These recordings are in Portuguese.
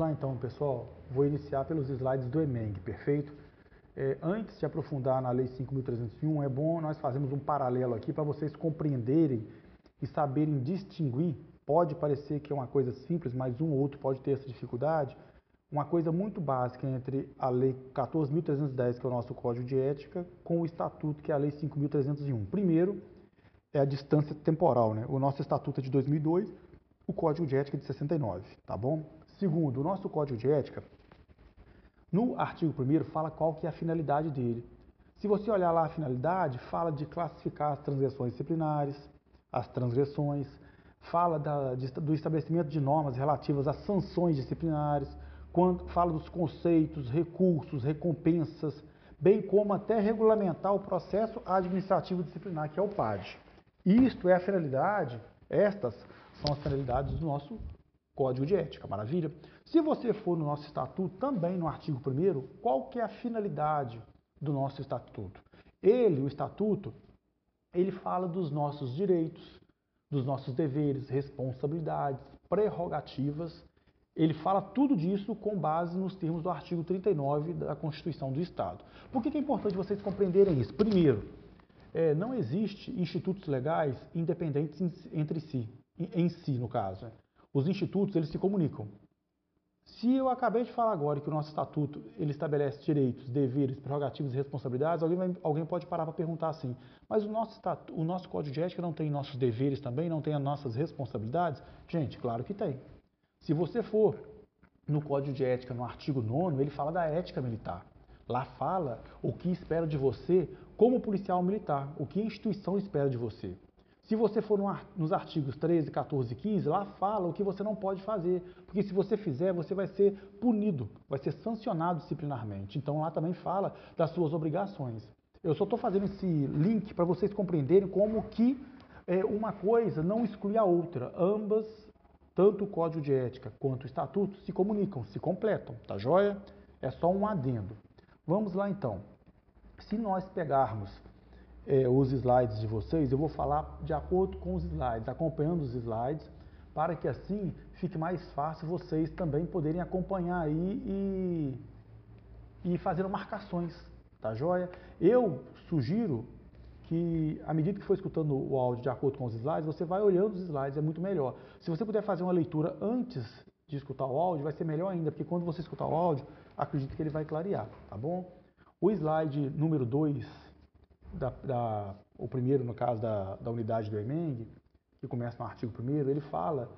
Lá então, pessoal. Vou iniciar pelos slides do EMENG, perfeito? É, antes de aprofundar na Lei 5.301, é bom nós fazermos um paralelo aqui para vocês compreenderem e saberem distinguir. Pode parecer que é uma coisa simples, mas um ou outro pode ter essa dificuldade. Uma coisa muito básica entre a Lei 14.310, que é o nosso Código de Ética, com o Estatuto, que é a Lei 5.301. Primeiro, é a distância temporal. Né? O nosso Estatuto é de 2002, o Código de Ética é de 69, tá bom? Segundo, o nosso Código de Ética, no artigo 1 fala qual que é a finalidade dele. Se você olhar lá a finalidade, fala de classificar as transgressões disciplinares, as transgressões, fala da, de, do estabelecimento de normas relativas às sanções disciplinares, quando, fala dos conceitos, recursos, recompensas, bem como até regulamentar o processo administrativo disciplinar, que é o PAD. Isto é a finalidade, estas são as finalidades do nosso Código de Ética, maravilha? Se você for no nosso estatuto, também no artigo 1 qual que é a finalidade do nosso estatuto? Ele, o estatuto, ele fala dos nossos direitos, dos nossos deveres, responsabilidades, prerrogativas. Ele fala tudo disso com base nos termos do artigo 39 da Constituição do Estado. Por que é importante vocês compreenderem isso? Primeiro, é, não existe institutos legais independentes entre si, em si, no caso. Né? Os institutos eles se comunicam. Se eu acabei de falar agora que o nosso estatuto ele estabelece direitos, deveres, prerrogativas e responsabilidades, alguém, vai, alguém pode parar para perguntar assim, mas o nosso, estatuto, o nosso código de ética não tem nossos deveres também, não tem as nossas responsabilidades? Gente, claro que tem. Se você for no código de ética, no artigo 9 ele fala da ética militar. Lá fala o que espera de você como policial militar, o que a instituição espera de você. Se você for nos artigos 13, 14 e 15, lá fala o que você não pode fazer, porque se você fizer, você vai ser punido, vai ser sancionado disciplinarmente. Então lá também fala das suas obrigações. Eu só estou fazendo esse link para vocês compreenderem como que é, uma coisa não exclui a outra. Ambas, tanto o Código de Ética quanto o Estatuto, se comunicam, se completam, tá joia? É só um adendo. Vamos lá então. Se nós pegarmos é, os slides de vocês, eu vou falar de acordo com os slides, acompanhando os slides, para que assim fique mais fácil vocês também poderem acompanhar aí e, e fazendo marcações, tá joia? Eu sugiro que, à medida que for escutando o áudio de acordo com os slides, você vai olhando os slides, é muito melhor. Se você puder fazer uma leitura antes de escutar o áudio, vai ser melhor ainda, porque quando você escutar o áudio, acredito que ele vai clarear, tá bom? O slide número 2 da, da, o primeiro, no caso da, da unidade do EMENG, que começa no artigo 1 ele fala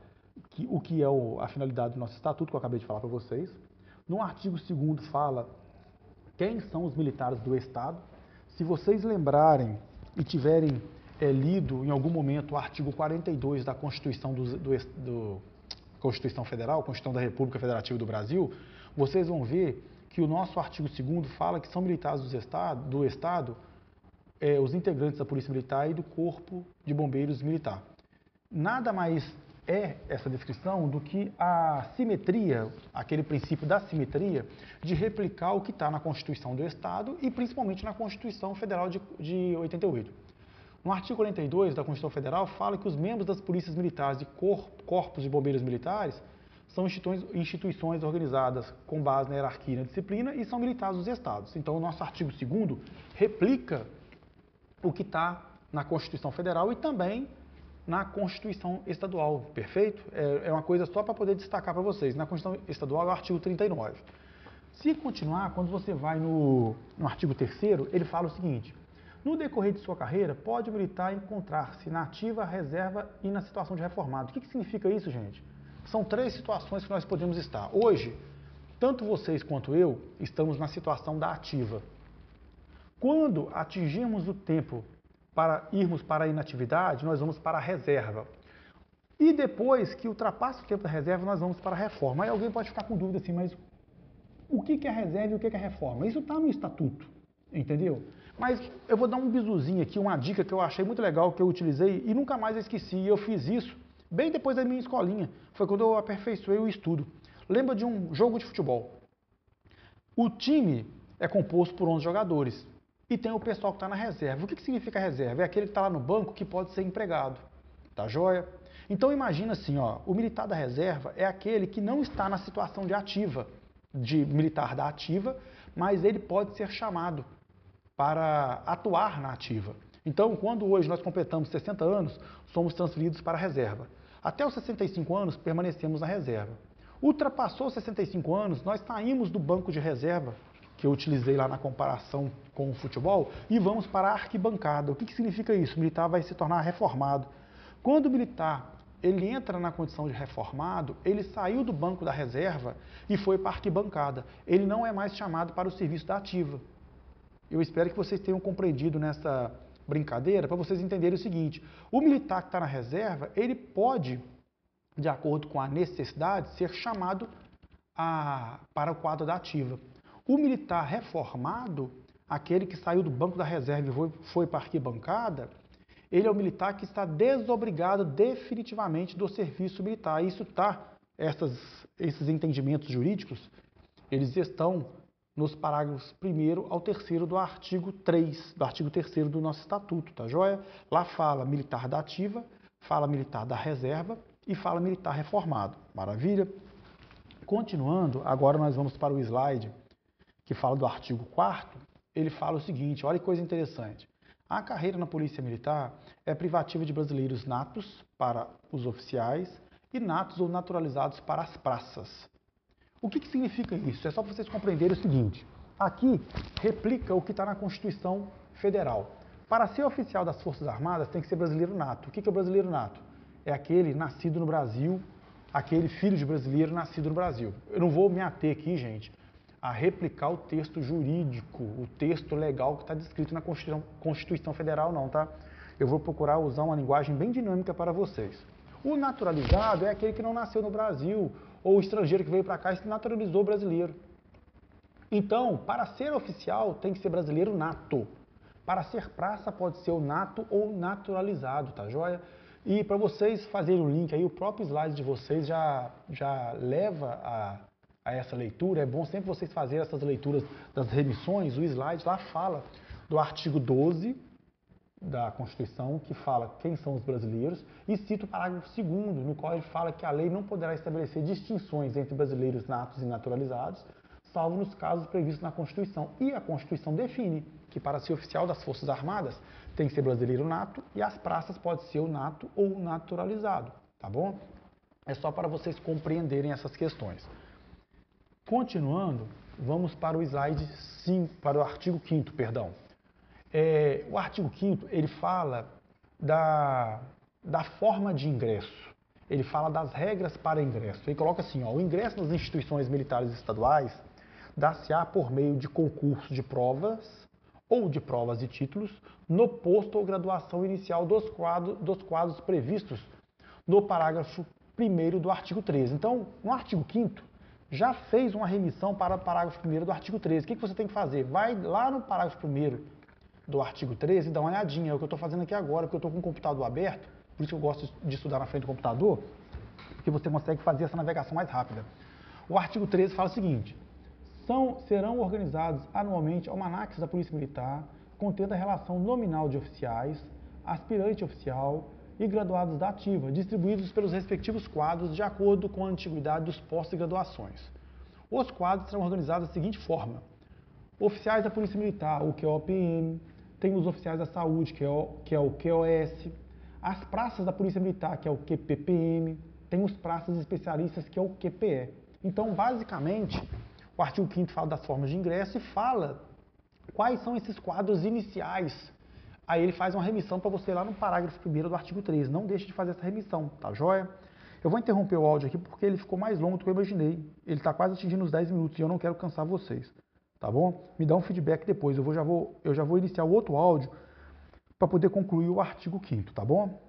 que, o que é o, a finalidade do nosso estatuto, que eu acabei de falar para vocês. No artigo 2 fala quem são os militares do Estado. Se vocês lembrarem e tiverem é, lido em algum momento o artigo 42 da Constituição do, do, do Constituição Federal, Constituição da República Federativa do Brasil, vocês vão ver que o nosso artigo 2 fala que são militares do Estado, do Estado é, os integrantes da Polícia Militar e do Corpo de Bombeiros Militar. Nada mais é essa descrição do que a simetria, aquele princípio da simetria, de replicar o que está na Constituição do Estado e principalmente na Constituição Federal de, de 88. No artigo 42 da Constituição Federal fala que os membros das polícias militares e corpos de bombeiros militares são instituições organizadas com base na hierarquia e na disciplina e são militares dos estados. Então, o nosso artigo 2 replica o que está na Constituição Federal e também na Constituição Estadual, perfeito? É, é uma coisa só para poder destacar para vocês. Na Constituição Estadual é o artigo 39. Se continuar, quando você vai no, no artigo 3 ele fala o seguinte, no decorrer de sua carreira, pode o militar encontrar-se na ativa, reserva e na situação de reformado. O que, que significa isso, gente? São três situações que nós podemos estar. Hoje, tanto vocês quanto eu estamos na situação da ativa. Quando atingirmos o tempo para irmos para a inatividade, nós vamos para a reserva. E depois que ultrapassa o tempo da reserva, nós vamos para a reforma. Aí alguém pode ficar com dúvida assim, mas o que é reserva e o que é reforma? Isso está no estatuto, entendeu? Mas eu vou dar um bizuzinho aqui, uma dica que eu achei muito legal, que eu utilizei e nunca mais esqueci. Eu fiz isso bem depois da minha escolinha. Foi quando eu aperfeiçoei o estudo. Lembra de um jogo de futebol? O time é composto por 11 jogadores e tem o pessoal que está na reserva. O que, que significa reserva? É aquele que está lá no banco que pode ser empregado. Tá joia? Então imagina assim, ó, o militar da reserva é aquele que não está na situação de ativa, de militar da ativa, mas ele pode ser chamado para atuar na ativa. Então, quando hoje nós completamos 60 anos, somos transferidos para a reserva. Até os 65 anos, permanecemos na reserva. Ultrapassou os 65 anos, nós saímos do banco de reserva, que eu utilizei lá na comparação com o futebol, e vamos para a arquibancada. O que, que significa isso? O militar vai se tornar reformado. Quando o militar ele entra na condição de reformado, ele saiu do banco da reserva e foi para a arquibancada. Ele não é mais chamado para o serviço da ativa. Eu espero que vocês tenham compreendido nessa brincadeira para vocês entenderem o seguinte: o militar que está na reserva, ele pode, de acordo com a necessidade, ser chamado a, para o quadro da ativa. O militar reformado, aquele que saiu do banco da reserva e foi, para a arquibancada, ele é o militar que está desobrigado definitivamente do serviço militar. Isso está, esses entendimentos jurídicos, eles estão nos parágrafos 1 ao 3 do artigo 3, do artigo 3 do nosso estatuto, tá joia? Lá fala militar da ativa, fala militar da reserva e fala militar reformado. Maravilha? Continuando, agora nós vamos para o slide que fala do artigo 4 ele fala o seguinte, olha que coisa interessante. A carreira na Polícia Militar é privativa de brasileiros natos para os oficiais e natos ou naturalizados para as praças. O que, que significa isso? É só para vocês compreenderem o seguinte. Aqui replica o que está na Constituição Federal. Para ser oficial das Forças Armadas tem que ser brasileiro nato. O que, que é o brasileiro nato? É aquele nascido no Brasil, aquele filho de brasileiro nascido no Brasil. Eu não vou me ater aqui, gente, a replicar o texto jurídico, o texto legal que está descrito na Constituição, Constituição Federal, não, tá? Eu vou procurar usar uma linguagem bem dinâmica para vocês. O naturalizado é aquele que não nasceu no Brasil, ou o estrangeiro que veio para cá e se naturalizou brasileiro. Então, para ser oficial, tem que ser brasileiro nato. Para ser praça, pode ser o nato ou naturalizado, tá joia? E para vocês fazerem o link aí, o próprio slide de vocês já, já leva a a essa leitura, é bom sempre vocês fazerem essas leituras das remissões, o slide lá fala do artigo 12 da Constituição, que fala quem são os brasileiros, e cita o parágrafo 2 no qual ele fala que a lei não poderá estabelecer distinções entre brasileiros natos e naturalizados, salvo nos casos previstos na Constituição. E a Constituição define que para ser oficial das Forças Armadas tem que ser brasileiro nato e as praças pode ser o nato ou naturalizado, tá bom? É só para vocês compreenderem essas questões. Continuando, vamos para o slide 5, para o artigo 5 perdão. É, o artigo 5 ele fala da, da forma de ingresso. Ele fala das regras para ingresso. Ele coloca assim, ó, o ingresso nas instituições militares estaduais dá-se-á por meio de concurso de provas ou de provas e títulos no posto ou graduação inicial dos quadros, dos quadros previstos no parágrafo 1 do artigo 13. Então, no artigo 5 já fez uma remissão para o parágrafo 1 do artigo 13. O que, você tem que fazer? Vai lá no parágrafo 1 do artigo 13 e dá uma olhadinha. É o que eu estou fazendo aqui agora, porque eu estou com o computador aberto, por isso que eu gosto de estudar na frente do computador, porque você consegue fazer essa navegação mais rápida. O artigo 13 fala o seguinte, são, serão organizados anualmente almanaques da Polícia Militar, contendo a relação nominal de oficiais, aspirante oficial, e graduados da ativa, distribuídos pelos respectivos quadros de acordo com a antiguidade dos postos e graduações. Os quadros serão organizados da seguinte forma. Oficiais da Polícia Militar, o QOPM, tem os oficiais da saúde, que é o, que é o QOS, as praças da Polícia Militar, que é o QPPM, tem os praças especialistas, que é o QPE. Então, basicamente, o artigo 5 fala das formas de ingresso e fala quais são esses quadros iniciais Aí ele faz uma remissão para você lá no parágrafo 1 do artigo 13. Não deixe de fazer essa remissão, tá joia? Eu vou interromper o áudio aqui porque ele ficou mais longo do que eu imaginei. Ele está quase atingindo os 10 minutos e eu não quero cansar vocês, tá bom? Me dá um feedback depois. Eu, vou, já, vou, eu já vou iniciar o outro áudio para poder concluir o artigo 5 tá bom?